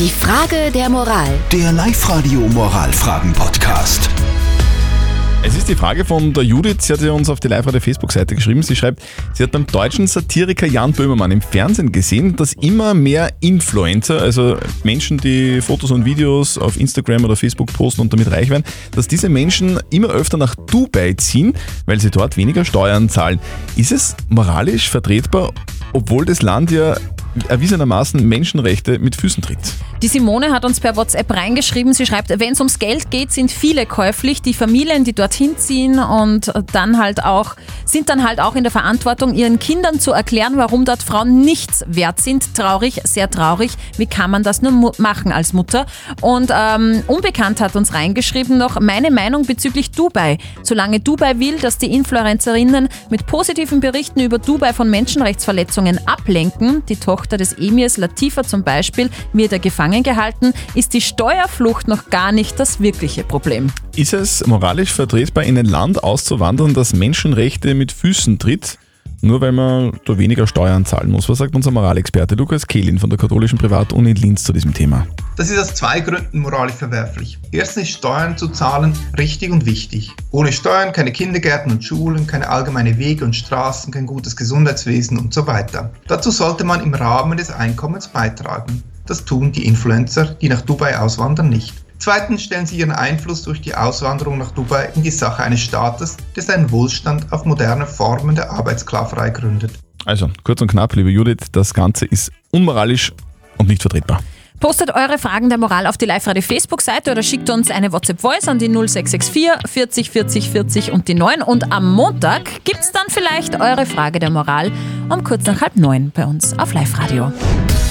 Die Frage der Moral. Der Live-Radio Moralfragen-Podcast. Es ist die Frage von der Judith, sie hat ja uns auf die Live-Radio Facebook-Seite geschrieben. Sie schreibt, sie hat beim deutschen Satiriker Jan Böhmermann im Fernsehen gesehen, dass immer mehr Influencer, also Menschen, die Fotos und Videos auf Instagram oder Facebook posten und damit reich werden, dass diese Menschen immer öfter nach Dubai ziehen, weil sie dort weniger Steuern zahlen. Ist es moralisch vertretbar, obwohl das Land ja erwiesenermaßen Menschenrechte mit Füßen tritt. Die Simone hat uns per WhatsApp reingeschrieben, sie schreibt, wenn es ums Geld geht, sind viele käuflich. Die Familien, die dorthin ziehen und dann halt auch, sind dann halt auch in der Verantwortung, ihren Kindern zu erklären, warum dort Frauen nichts wert sind. Traurig, sehr traurig. Wie kann man das nur machen als Mutter? Und ähm, Unbekannt hat uns reingeschrieben noch, meine Meinung bezüglich Dubai. Solange Dubai will, dass die Influencerinnen mit positiven Berichten über Dubai von Menschenrechtsverletzungen ablenken, die Tochter des Emirs Latifa zum Beispiel wird er gefangen gefangen gehalten, ist die Steuerflucht noch gar nicht das wirkliche Problem. Ist es moralisch vertretbar, in ein Land auszuwandern, das Menschenrechte mit Füßen tritt? Nur weil man da weniger Steuern zahlen muss. Was sagt unser Moralexperte Lukas Kehlin von der katholischen Privatuni Linz zu diesem Thema? Das ist aus zwei Gründen moralisch verwerflich. Erstens Steuern zu zahlen richtig und wichtig. Ohne Steuern keine Kindergärten und Schulen, keine allgemeine Wege und Straßen, kein gutes Gesundheitswesen und so weiter. Dazu sollte man im Rahmen des Einkommens beitragen. Das tun die Influencer, die nach Dubai auswandern, nicht. Zweitens stellen sie ihren Einfluss durch die Auswanderung nach Dubai in die Sache eines Staates, der seinen Wohlstand auf moderne Formen der Arbeitssklaverei gründet. Also, kurz und knapp, liebe Judith, das Ganze ist unmoralisch und nicht vertretbar. Postet eure Fragen der Moral auf die Live-Radio Facebook-Seite oder schickt uns eine WhatsApp-Voice an die 0664 40 40 40 und die 9. Und am Montag gibt es dann vielleicht eure Frage der Moral um kurz nach halb neun bei uns auf Live-Radio.